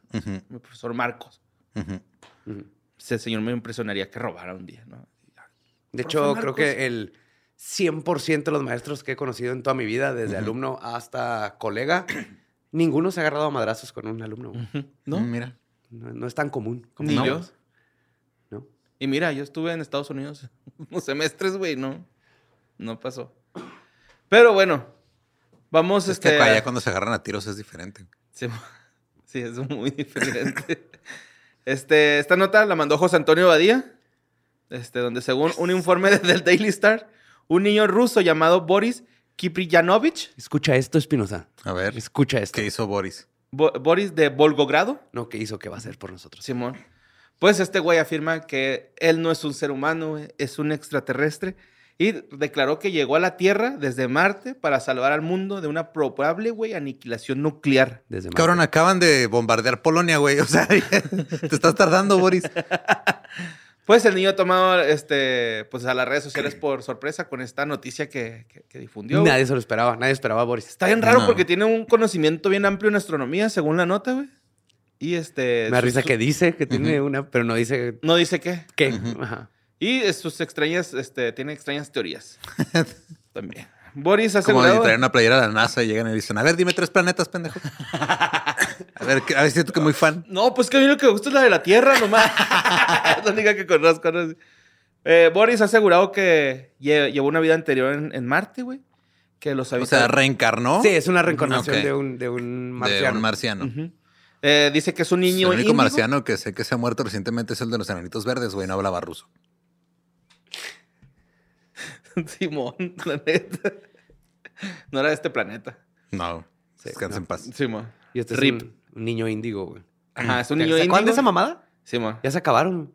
B: mi profesor Marcos. Ese señor me impresionaría que robara un día, ¿no?
D: De hecho,
B: Marcos.
D: creo que el 100% de los maestros que he conocido en toda mi vida, desde alumno hasta colega, ninguno se ha agarrado a madrazos con un alumno.
B: ¿No?
C: Mm, Mira.
D: No, no es tan común. como
B: Ni yo. Y mira, yo estuve en Estados Unidos unos semestres, güey, no, no pasó. Pero bueno, vamos,
C: Es que
B: este...
C: allá
B: a-
C: cuando se agarran a tiros es diferente.
B: Sí, sí, es muy diferente. Este, esta nota la mandó José Antonio Badía, este, donde según un informe de- del Daily Star, un niño ruso llamado Boris Kipriyanovich,
D: Escucha esto, Espinosa.
C: A ver,
D: Escucha esto.
C: ¿qué hizo Boris?
B: Bo- Boris de Volgogrado,
D: No, ¿qué hizo? ¿Qué va a hacer por nosotros?
B: Simón. Pues este güey afirma que él no es un ser humano, es un extraterrestre. Y declaró que llegó a la Tierra desde Marte para salvar al mundo de una probable, güey, aniquilación nuclear.
D: Desde
C: Cabrón, acaban de bombardear Polonia, güey. O sea, te estás tardando, Boris.
B: Pues el niño ha tomado este, pues a las redes sociales por sorpresa con esta noticia que, que- que difundió.
D: Nadie se lo esperaba. Nadie esperaba a Boris.
B: Está bien raro
C: No.
B: porque tiene un conocimiento bien amplio en astronomía, según la nota, güey. Y este.
D: Me da risa que dice que tiene una, pero no dice
B: No dice qué.
D: qué. Ajá.
B: Y sus extrañas, este, tiene extrañas teorías. También. Boris ha
C: Como si traen una playera a la NASA y llegan y dicen, a ver, dime tres planetas, pendejo. a ver, a ver, siento que muy fan.
B: No, pues que a mí lo que me gusta es la de la Tierra, nomás. es la única que conozco. ¿no? Eh, Boris ha asegurado que lle- llevó una vida anterior en, en Marte, güey. Que los
C: O
B: habitantes.
C: sea, reencarnó
D: Sí, es una reencarnación de, un, de un
C: de
D: marciano.
C: un marciano.
B: Eh, dice que es un
C: El
B: niño
C: único
B: índigo.
C: marciano que sé que se ha muerto recientemente es el de los enanitos verdes, güey. No hablaba ruso.
B: Simón, la neta. No era de este planeta.
C: No,
D: Sí,
C: descansa
D: no.
C: en paz.
B: Simón.
D: Y este es
B: Rip.
D: un, un niño índigo, güey.
B: Ajá, es un
D: ¿Se
B: niño índigo.
D: esa mamada?
B: Simón.
D: Ya se acabaron.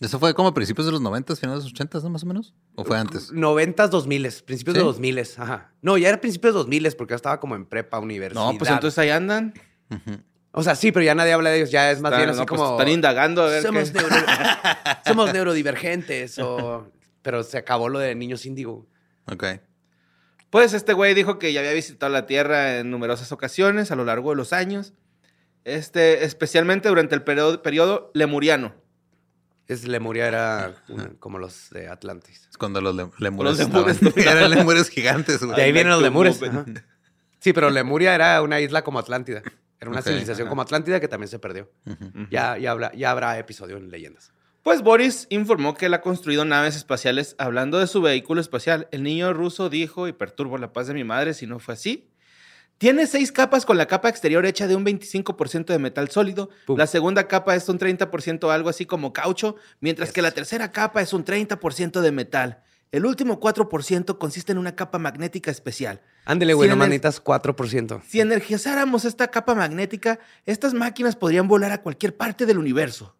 C: ¿Eso fue como a principios de los 90, finales de los 80, ¿no? Más o menos. ¿O fue antes?
D: 90s, 2000 principios
C: ¿Sí?
D: de 2000 ajá. No, ya era principios de 2000 porque ya estaba como en prepa, universidad.
B: No, pues entonces ahí andan.
D: O sea, sí, pero ya nadie habla de ellos, ya es más bien así
B: no, pues,
D: como...
B: están indagando a ver
D: somos,
B: qué-
D: neuro- somos neurodivergentes o... Pero se acabó lo de niños índigo.
C: Ok.
B: Pues este güey dijo que ya había visitado la Tierra en numerosas ocasiones a lo largo de los años. Este, especialmente durante el periodo, periodo lemuriano.
D: Es Lemuria era una- como los de Atlantis.
C: Es cuando los le- lemures
B: Los lemures
C: estaban-. Eran lemures gigantes, güey.
D: De ahí vienen los lemures. ajá. Sí, pero Lemuria era una isla como Atlántida. Era una civilización
B: ajá.
D: como Atlántida que también se perdió. Ya, ya, habrá, ya habrá episodio en Leyendas.
B: Pues Boris informó que él ha construido naves espaciales hablando de su vehículo espacial. El niño ruso dijo, y perturbo la paz de mi madre si no fue así. Tiene seis capas con la capa exterior hecha de un 25% de metal sólido.
D: Pum.
B: La segunda capa es un 30% algo así como caucho, mientras que la tercera capa es un 30% de metal. El último 4% consiste en una capa magnética especial.
D: Ándele, güey,
B: en el-
D: necesitas 4%.
B: Si energizáramos esta capa magnética, estas máquinas podrían volar a cualquier parte del universo.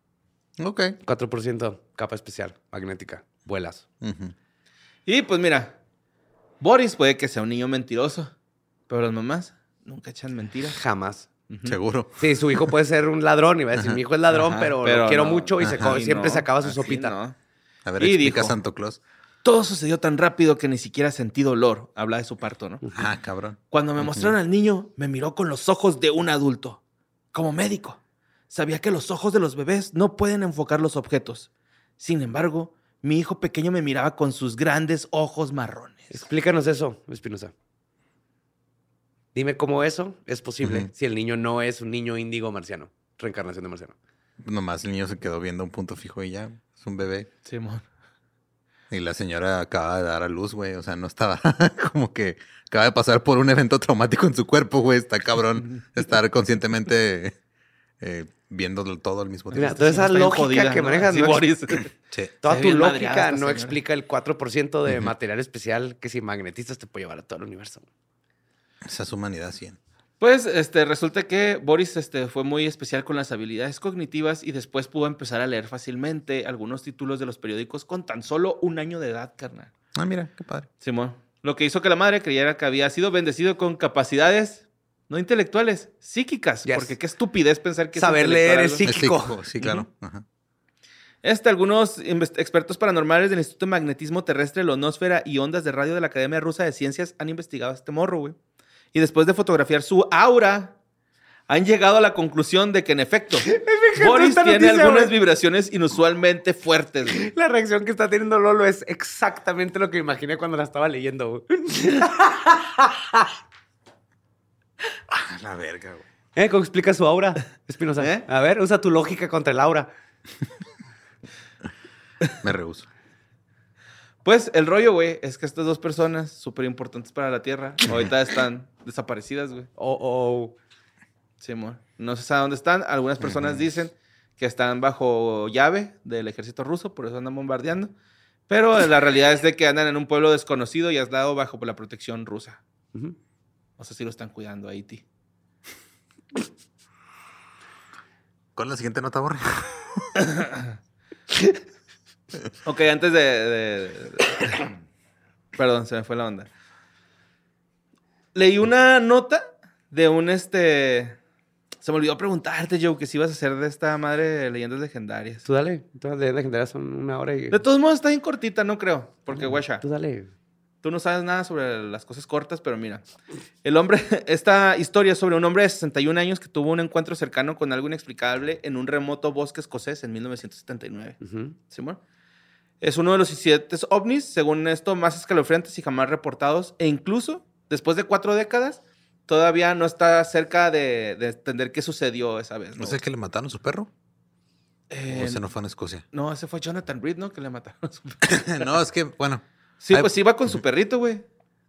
C: Ok.
D: 4% capa especial, magnética, vuelas.
B: Y pues mira, Boris puede que sea un niño mentiroso, pero las mamás nunca echan mentiras.
D: Jamás.
C: Seguro.
D: Sí, su hijo puede ser un ladrón y va a decir, mi hijo es ladrón,
B: Ajá,
D: pero,
B: pero
D: lo quiero
B: no.
D: mucho y se
C: Ajá.
D: co-
B: Y
D: siempre
B: no,
D: se acaba su
B: así
D: sopita.
B: no.
C: A ver,
B: Y
C: explica
B: dijo-
C: Santo Claus.
B: Todo sucedió tan rápido que ni siquiera sentí dolor. Habla de su parto, ¿no?
C: Ah, cabrón.
B: Cuando me mostraron al niño, me miró con los ojos de un adulto, como médico. Sabía que los ojos de los bebés no pueden enfocar los objetos. Sin embargo, mi hijo pequeño me miraba con sus grandes ojos marrones.
D: Explícanos eso, Espinosa. Dime cómo eso es posible si el niño no es un niño índigo marciano, reencarnación de marciano.
C: Nomás el niño se quedó viendo un punto fijo y ya. Es un bebé.
B: Simón.
C: Y la señora acaba de dar a luz, güey. O sea, no estaba como que acaba de pasar por un evento traumático en su cuerpo, güey. Está cabrón estar conscientemente eh, viendo todo al mismo
D: Mira,
C: tiempo.
D: toda esa lógica
B: jodida,
D: que
B: ¿no?
D: manejas,
B: Sí,
D: no ex-
B: Boris.
C: Sí.
D: toda tu lógica no
B: señora.
D: explica el 4% de material especial que si magnetistas te puede llevar a todo el universo.
C: Esa es humanidad 100.
B: Pues este, resulta que Boris este, fue muy especial con las habilidades cognitivas y después pudo empezar a leer fácilmente algunos títulos de los periódicos con tan solo un año de edad, carnal.
C: Ah, mira, qué padre.
B: Simón. Lo que hizo que la madre creyera que había sido bendecido con capacidades no intelectuales, psíquicas.
D: Yes.
B: Porque qué estupidez pensar que es
D: Saber leer es psíquico.
C: Es Sí, claro. Ajá.
B: Este, algunos expertos paranormales del Instituto de Magnetismo Terrestre, Lonosfera y Ondas de Radio de la Academia Rusa de Ciencias han investigado a este morro, güey. Y después de fotografiar su aura, han llegado a la conclusión de que, en efecto, Boris tiene
D: noticia,
B: algunas
D: güey.
B: vibraciones inusualmente fuertes, güey.
D: La reacción que está teniendo Lolo es exactamente lo que imaginé cuando la estaba leyendo.
C: Ah, la verga, güey.
D: ¿Eh? ¿Cómo explica su aura, Espinosa?
B: ¿Eh?
D: A ver, usa tu lógica contra el aura.
C: Me rehuso.
B: Pues el rollo, güey, es que estas dos personas súper importantes para la Tierra ahorita están desaparecidas, güey.
D: Oh, oh.
B: Simón. No se sabe dónde están. Algunas personas dicen que están bajo llave del ejército ruso, por eso andan bombardeando. Pero la realidad es de que andan en un pueblo desconocido y aislado bajo la protección rusa.
D: Ujú.
B: No sé si lo están cuidando a Haití.
C: ¿Cuál es la siguiente nota, Borre?
B: Ok, antes de, de- de- Perdón, se me fue la onda. Leí una nota de un este... Se me olvidó preguntarte, Joe, que si ibas a hacer de esta madre de leyendas legendarias.
D: Tú dale. Todas las legendarias son una hora y...
B: De todos modos está bien cortita, no creo. Porque, guacha,
D: Tú dale.
B: Tú no sabes nada sobre las cosas cortas, pero mira. El hombre, esta historia sobre un hombre de 61 años que tuvo un encuentro cercano con algo inexplicable en un remoto bosque escocés en 1979.
D: Ujú.
B: Simón. Es uno de los incidentes ovnis, según esto, más escalofriantes y jamás reportados. E incluso, después de cuatro décadas, todavía no está cerca de, de entender qué sucedió esa vez. ¿no?
C: ¿No sé que le mataron a su perro?
B: Eh,
C: ¿O ese no fue en Escocia?
B: no, ese fue Jonathan Reed, ¿no? Que le mataron. a su-
C: no, es que, bueno.
B: Sí,
C: Ay,
B: pues iba con su perrito, güey.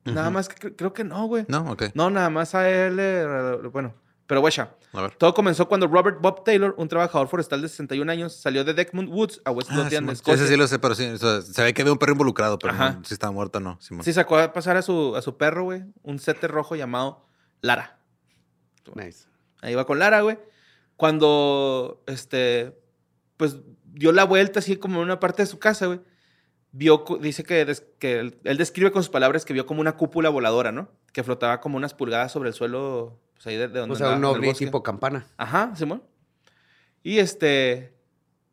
B: Nada más que cre- creo que no, güey.
C: No, ok.
B: No, nada más a él. bueno, pero guacha.
C: A ver.
B: Todo comenzó cuando Robert Bob Taylor, un trabajador forestal de 61 años, salió de Deckmond Woods a West
C: Ah,
B: Lothian,
C: Simón.
B: Escocia.
C: Ese sí lo sé, pero sí. o sea, se ve que había un perro involucrado, pero
B: Ajá.
C: no, si estaba muerto no. Simón.
B: Sí, sacó a pasar a su, a su perro, güey. Un setter rojo llamado Lara.
D: Nice.
B: Ahí va con Lara, güey. Cuando, este, pues dio la vuelta así como en una parte de su casa, güey. Vio, dice que, des- que él, él describe con sus palabras que vio como una cúpula voladora, ¿no? Que flotaba como unas pulgadas sobre el suelo, pues ahí de, de donde
D: O sea,
B: andaba,
D: un ovni tipo campana.
B: Ajá, Simón. Y este,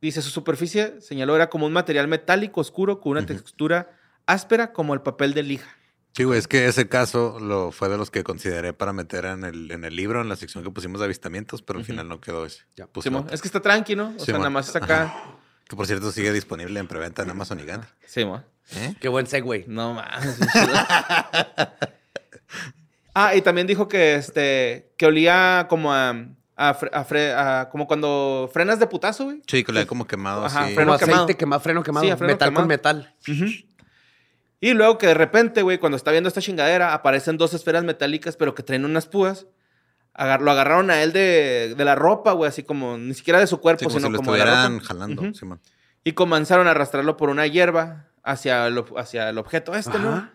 B: dice, su superficie, señaló, era como un material metálico oscuro con una textura áspera como el papel de lija.
C: Sí, güey, es que ese caso lo fue de los que consideré para meter en el, en el libro, en la sección que pusimos de avistamientos, pero al final no quedó ese.
D: Ya.
C: Otro.
B: es que está tranqui, ¿no? O sea, nada más es acá.
C: Que por cierto sigue disponible en preventa en Amazon y Gandhi.
B: Simón.
C: ¿Eh?
D: Qué buen segue.
B: No mames. ah, y también dijo que este que olía como a, a fre- a fre- a- como cuando frenas de putazo, güey.
C: Sí, que le había como quemado
B: Ajá,
C: así.
B: freno
D: Como
B: quemado.
D: aceite quemado, freno quemado.
B: Sí, freno
D: metal
B: quemado.
D: con metal.
B: Y luego que de repente, güey, cuando está viendo esta chingadera, aparecen dos esferas metálicas, pero que traen unas púas. Agar- lo agarraron a él de, de la ropa, güey, así como ni siquiera de su cuerpo,
C: Sí, como
B: sino
C: si lo
B: como de la
C: estuvieran
B: ropa.
C: jalando. Simón.
B: Y comenzaron a arrastrarlo por una hierba hacia el, hacia el objeto este, ¿no?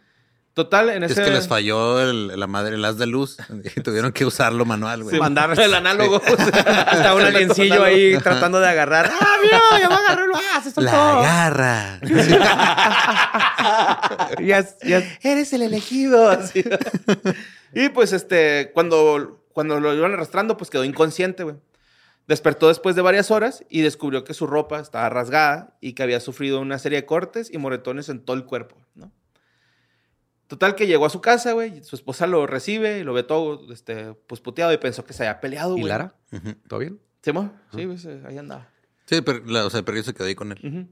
B: Total, en
C: Es
B: ese...
C: que les falló el, la madre, el haz de luz y tuvieron que usarlo manual, güey.
B: Sí, mandar el análogo.
D: Está un aliencillo ahí tratando de agarrar. ¡Ah, mira! ¡Ya me agarró! ¡Ah, se soltó!
C: La garra.
D: Yes, yes.
B: Eres el elegido. y pues este, cuando, cuando lo iban arrastrando, pues quedó inconsciente, güey. Despertó después de varias horas y descubrió que su ropa estaba rasgada y que había sufrido una serie de cortes y moretones en todo el cuerpo, ¿no? Total que llegó a su casa, güey, su esposa lo recibe y lo ve todo, este, pues puteado y pensó que se había peleado,
D: ¿Y
B: güey.
D: Lara?
C: Ujú.
D: ¿Todo bien?
B: ¿Se mo? Sí, pues, ahí andaba.
C: Sí, pero, la- o sea, el perrillo se quedó ahí con él.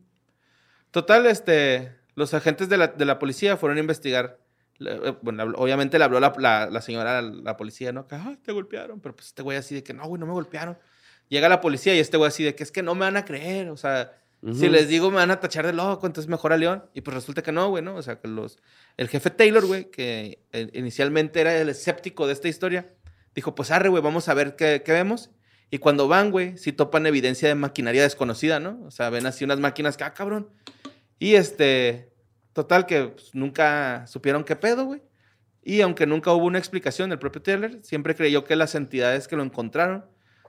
B: Total, este, los agentes de la, de la policía fueron a investigar. La- eh, Bueno, obviamente le habló la, la- la señora a la policía, ¿no? Que, "Ay, te golpearon. Pero pues este güey así de que, no, güey, no me golpearon. Llega la policía y este güey así de que es que no me van a creer. O sea, si les digo me van a tachar de loco, entonces mejor a León. Y pues resulta que no, güey, ¿no? O sea, que los... El jefe Taylor, güey, que eh, inicialmente era el escéptico de esta historia, dijo, pues arre, güey, vamos a ver qué, qué vemos. Y cuando van, güey, sí topan evidencia de maquinaria desconocida, ¿no? O sea, ven así unas máquinas que, ah, cabrón. Y este, total, que pues, nunca supieron qué pedo, güey. Y aunque nunca hubo una explicación, el propio Taylor siempre creyó que las entidades que lo encontraron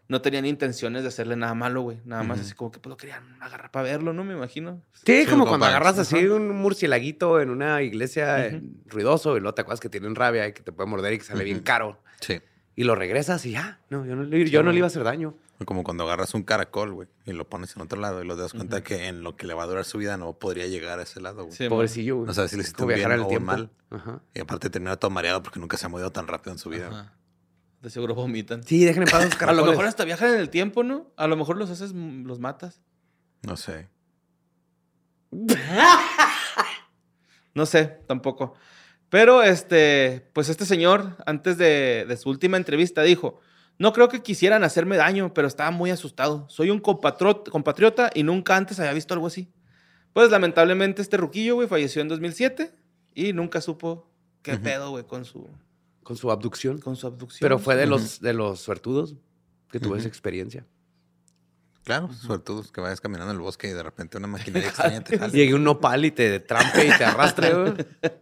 B: no tenían intenciones de hacerle nada malo, güey. Nada más
C: Ujú.
B: así como que pues, lo querían agarrar para verlo, ¿no? Me imagino.
D: Sí,
C: Sí,
D: como cuando agarras así
B: Ajá.
D: un murcielaguito en una iglesia eh,
B: Ujú.
D: ruidoso y luego te acuerdas que tienen rabia y que te puede morder y que sale bien
C: Ujú.
D: caro.
C: Sí.
D: Y lo regresas y ya. No, yo no, yo no le iba a hacer daño.
C: Como cuando agarras un caracol, güey, y lo pones en otro lado y lo das cuenta que en lo que le va a durar su vida no podría llegar a ese lado, güey.
B: Sí,
D: Pobrecillo, güey.
C: No sabes si le hiciste bien
D: en el
C: o
D: tiempo.
C: mal.
D: Ajá.
C: Y aparte termina todo mareado porque nunca se ha movido tan rápido en su vida.
B: Ajá. De seguro vomitan.
D: Sí, dejen en paz los
B: A lo
D: caracoles.
B: mejor hasta viajan en el tiempo, ¿no? A lo mejor los haces, los matas.
C: No sé.
B: No sé, tampoco. Pero este, pues este señor, antes de, de su última entrevista, dijo: No creo que quisieran hacerme daño, pero estaba muy asustado. Soy un compatriota y nunca antes había visto algo así. Pues lamentablemente este ruquillo, güey, falleció en 2007 y nunca supo qué pedo, güey, con su,
D: Con su abducción.
B: con su abducción.
D: Pero fue de los, de los suertudos que tuvo esa experiencia.
C: Claro, suertudos que vayas caminando en el bosque y de repente una maquinaria extraña te jale.
D: Llegue un nopal y te trampe y te arrastre, güey.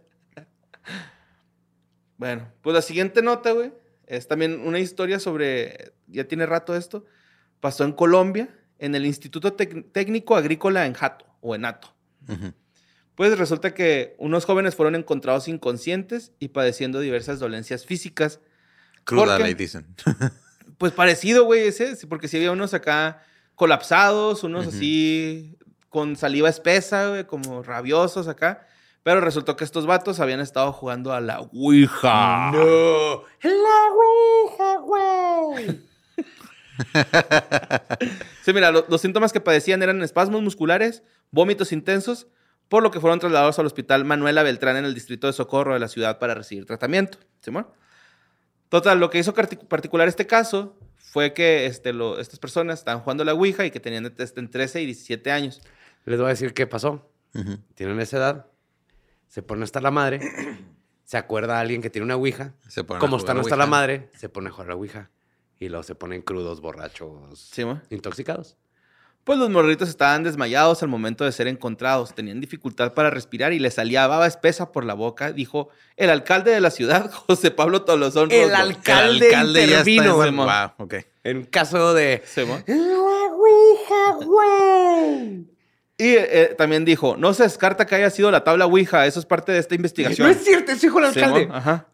B: Bueno, pues la siguiente nota, güey, es también una historia sobre, ya tiene rato esto, pasó en Colombia, en el Instituto Tec- Técnico Agrícola en Jato, o en Hato.
C: Ujú.
B: Pues resulta que unos jóvenes fueron encontrados inconscientes y padeciendo diversas dolencias físicas.
C: Cruda, le dicen.
B: Pues parecido, güey, ese, porque sí había unos acá colapsados, unos
C: Ujú.
B: así con saliva espesa, güey, como rabiosos acá. Pero resultó que estos vatos habían estado jugando a la Ouija.
D: No.
B: Sí, mira, lo- los síntomas que padecían eran espasmos musculares, vómitos intensos, por lo que fueron trasladados al hospital Manuela Beltrán en el distrito de Socorro de la ciudad para recibir tratamiento. ¿Simón? Total, lo que hizo particular este caso fue que este, lo- estas personas estaban jugando a la Ouija y que tenían de- este, en 13 y 17 años.
D: Les voy a decir qué pasó. Tienen esa edad, se pone hasta la madre, se acuerda a alguien que tiene una ouija.
C: Se ponen a
D: Como
C: jugar
D: está no está
C: Ouija.
D: la madre, se pone a jugar a la ouija. Y luego se ponen crudos, borrachos,
B: ¿Simón?
D: intoxicados.
B: Pues los morritos estaban desmayados al momento de ser encontrados, tenían dificultad para respirar y les salía baba espesa por la boca, dijo el alcalde de la ciudad, José Pablo Tolosón.
D: El alcalde
C: El alcalde ya está
D: intervino,
C: en-. Wow, ok.
D: En caso de... La ouija, güey.
B: Y eh, también dijo, no se descarta que haya sido la tabla Ouija, eso es parte de esta investigación.
D: No es cierto, es hijo del
B: Simón,
D: alcalde.
B: Ajá.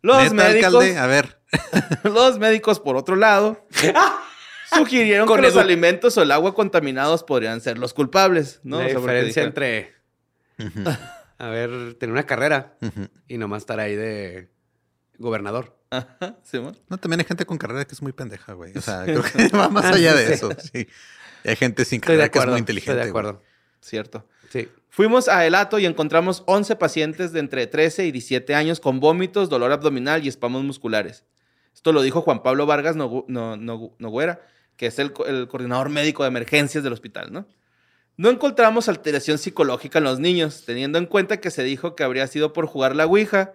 B: Los
C: ¿Neta,
B: médicos,
C: alcalde? A ver.
B: los médicos, por otro lado, sugirieron
D: Con
B: que los alimentos o el agua contaminados podrían ser los culpables, ¿no?
D: La
B: O sea, porque
D: diferencia entre... A ver, tener una carrera y nomás estar ahí de gobernador.
B: Ajá, Simón.
C: No, también hay gente con carrera que es muy pendeja, güey. O sea, creo que va más allá de eso. Sí. Y hay gente sin carrera que es muy inteligente.
D: Estoy de
C: güey.
D: acuerdo.
B: Cierto.
D: Sí.
B: Fuimos a Elato y encontramos 11 pacientes de entre 13 y 17 años con vómitos, dolor abdominal y espasmos musculares. Esto lo dijo Juan Pablo Vargas Nogu- No- No- Noguera, que es el, el coordinador médico de emergencias del hospital, ¿no? No encontramos alteración psicológica en los niños, teniendo en cuenta que se dijo que habría sido por jugar la Ouija.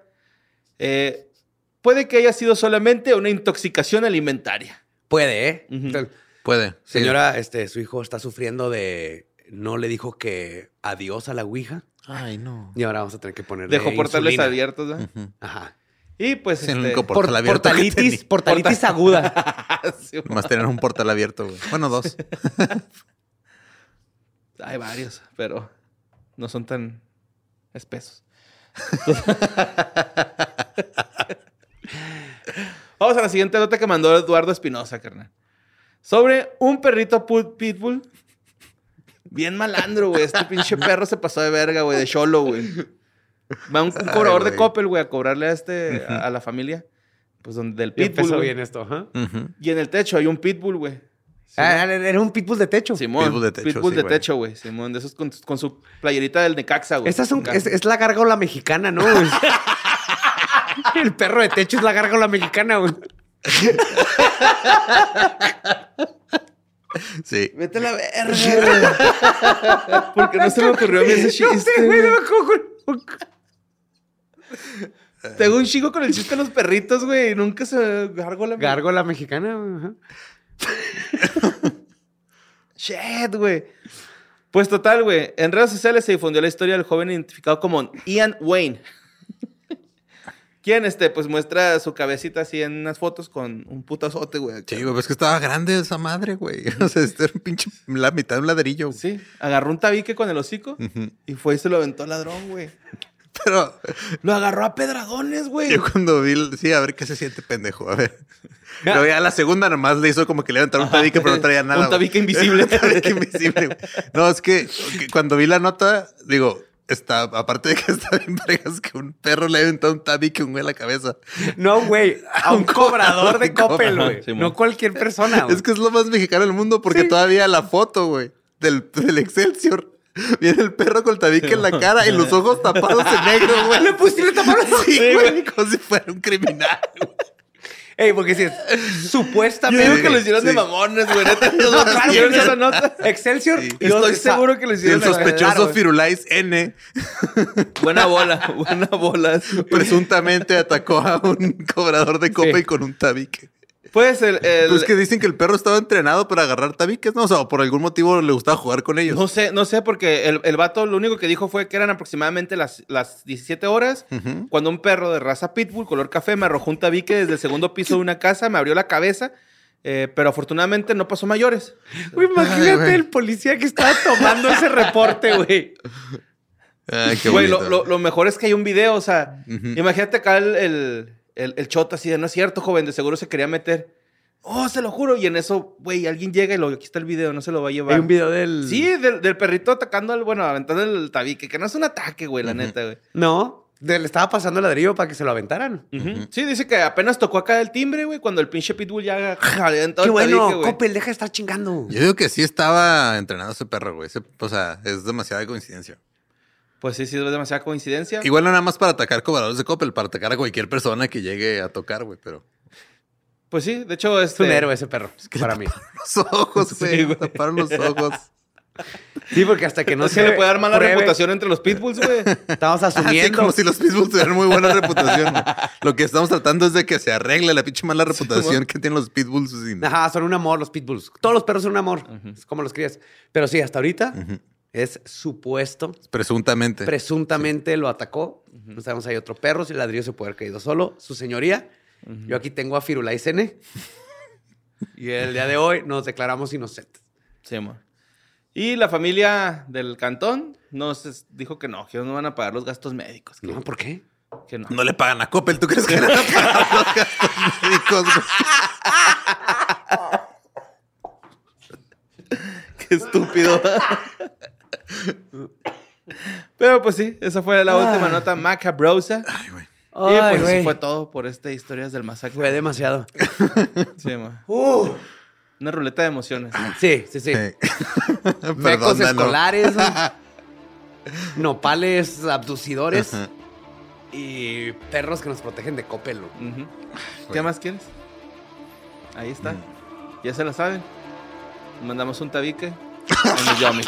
B: Eh, puede que haya sido solamente una intoxicación alimentaria.
D: Puede, ¿eh? O
C: Puede. sí.
D: Señora, este, su hijo está sufriendo de... No le dijo que adiós a la ouija.
C: Ay, no.
D: Y ahora vamos a tener que ponerle
B: Dejó portales
D: insulina.
B: abiertos, ¿no?
C: Ujú.
D: Ajá.
B: Y pues...
C: Sí, el
B: este,
C: único
D: Por-
C: portal abierto que
D: portalitis, portalitis aguda.
B: Sí,
C: Más tener un portal abierto, güey. Bueno, dos.
B: Hay varios, pero no son tan espesos. Vamos a la siguiente nota que mandó Eduardo Espinosa, carnal. Sobre un perrito pitbull. Bien malandro, güey. Este pinche perro se pasó de verga, güey, de cholo, güey. Va un, un
C: Ay,
B: cobrador de. Coppel, güey, a cobrarle a este, a, a la familia. Pues donde del
D: Y
B: pitbull.
D: empezó
B: güey.
D: bien esto, ajá.
C: Ujú.
B: Y en el techo hay un pitbull, güey.
D: Ah, era un pitbull de techo.
B: Simón.
C: Pitbull de techo,
B: Pitbull
C: sí,
B: de
C: güey.
B: techo, güey. Simón, de esos con, con su playerita del Necaxa, güey.
D: Esta es, un- es, es la gárgola mexicana, ¿no? güey? El perro de techo es la gárgola mexicana, güey.
C: Sí.
B: Vete a la verga. Porque no se me ocurrió a mí ese
D: No
B: chiste.
D: sé, güey, no
B: güey.
D: me acuerdo.
B: Tengo un chico con el chiste de los perritos, güey. y Nunca se gárgola. güey.
D: Gárgola mexicana, güey. ajá.
B: Shit, güey. Pues total, güey. En redes sociales se difundió la historia del joven identificado como Ian Wayne. Quien, este, pues muestra su cabecita así en unas fotos con un putazote, güey.
C: Sí, güey, pues es que estaba grande esa madre, güey. O sea, este era un pinche, la mitad de un ladrillo. güey.
B: Sí, agarró un tabique con el hocico y fue y se lo aventó al ladrón, güey.
C: Pero
B: Lo agarró a pedradones, güey.
C: yo cuando vi, sí, a ver qué se siente pendejo, a ver. Pero ya la segunda nomás le hizo como que le iba a entrar un tabique, pero no traía nada.
B: Un tabique invisible.
C: un tabique invisible, güey. No, es que cuando vi la nota, digo, está, aparte de que está bien vergas que un perro le ha aventado un tabique un güey en la cabeza.
D: No, güey. A un cobrador de
C: Coppel,
D: güey. No cualquier persona, güey.
C: Es que es lo más mexicano del mundo porque
D: Sí.
C: todavía la foto, güey, del, del Excelsior. Viene el perro con el tabique en la cara y los ojos tapados en negro, güey.
D: Le pusiste taparon
C: Sí, güey, como si fuera un criminal. güey.
D: Ey, porque si es
B: Yo
D: supuestamente.
B: digo que lo hicieron de mamones, güey. Neta,
D: No,
B: no,
D: claro
B: hicieron esa
D: no.
B: nota.
D: Excelsior.
C: Sí.
D: yo
B: Estoy seguro que lo hicieron.
C: el sospechoso. Firulais N
B: Buena bola, buena bola.
C: presuntamente atacó a un cobrador de copa
D: Sí.
C: y con un tabique.
B: Pues el... el-
C: Pues que dicen que el perro estaba entrenado para agarrar tabiques, ¿no? O sea, por algún motivo le gustaba jugar con ellos.
B: No sé, no sé, porque el, el vato lo único que dijo fue que eran aproximadamente las, las 17 horas cuando un perro de raza pitbull color café me arrojó un tabique desde el segundo piso de una casa, me abrió la cabeza, eh, pero afortunadamente no pasó mayores.
D: Güey, imagínate
C: Ay,
D: el policía que estaba tomando ese reporte, güey.
C: Ay, qué
B: Güey, lo, lo- lo mejor es que hay un video, o sea, imagínate acá el, el, el, el chota así de, no es cierto, joven, de seguro se quería meter. Oh, se lo juro. Y en eso, güey, alguien llega y lo, aquí está el video, no se lo va a llevar.
D: Hay un video del.
B: Sí, del, del perrito atacando al, bueno, aventando el tabique, que no es un ataque, güey, la neta, güey.
D: No. de- Le estaba pasando el ladrillo para que se lo aventaran.
B: Sí, dice que apenas tocó acá el timbre, güey, cuando el pinche pitbull ya aventó
D: Qué
B: el
D: bueno,
B: tabique, güey.
D: Coppel, deja de estar chingando.
C: Yo digo que sí estaba entrenado ese perro, güey. Ese- o sea, es demasiada coincidencia.
B: Pues sí, sí, es demasiada coincidencia.
C: Igual no nada más para atacar cobradores de Coppel, para atacar a cualquier persona que llegue a tocar, güey, pero...
B: Pues sí, de hecho,
D: Es un
B: este...
D: héroe ese perro, para mí.
C: Los ojos, güey.
B: Sí, güey.
C: Taparon los ojos.
D: Sí, porque hasta que no
B: No
D: se
B: se le puede dar mala
D: pruebe,
B: reputación entre los pitbulls, güey.
D: Estamos
C: Así
D: asumiendo.
C: como si los pitbulls tuvieran muy buena reputación. güey. Lo que estamos tratando es de que se arregle la pinche mala reputación que tienen los pitbulls. sin-
D: Ajá, son un amor los pitbulls. Todos los perros son un amor. Es como los crías. Pero sí, hasta ahorita es supuesto.
C: Presuntamente.
D: Presuntamente lo atacó. No sabemos si hay otro perro, si el ladrillo se puede haber caído solo. Su señoría. Yo aquí tengo a Firulais N. y el día de hoy nos declaramos inocentes.
B: Sí, amor. Y la familia del cantón nos dijo que no, que no van a pagar los gastos médicos. Que
D: No, ¿por qué?
B: que no.
C: no le pagan a Coppel. ¿Tú crees que le van a pagar los gastos médicos?
B: Qué estúpido. Pero pues sí, esa fue la última nota macabrosa.
C: Ay, güey.
B: y
D: Ay,
B: pues
D: güey.
B: eso fue todo por este Historias del Masacre.
D: Fue demasiado.
B: Sí.
D: Uh.
B: Una ruleta de emociones.
D: Sí, sí, sí.
C: Sí.
D: Mecos
C: Perdón, Nano.
D: escolares. nopales abducidores.
C: Ajá.
D: Y perros que nos protegen de.
B: Ujú. ¿Qué más quieres? Ahí está. Ya se la saben. Mandamos un tabique en los Yomix.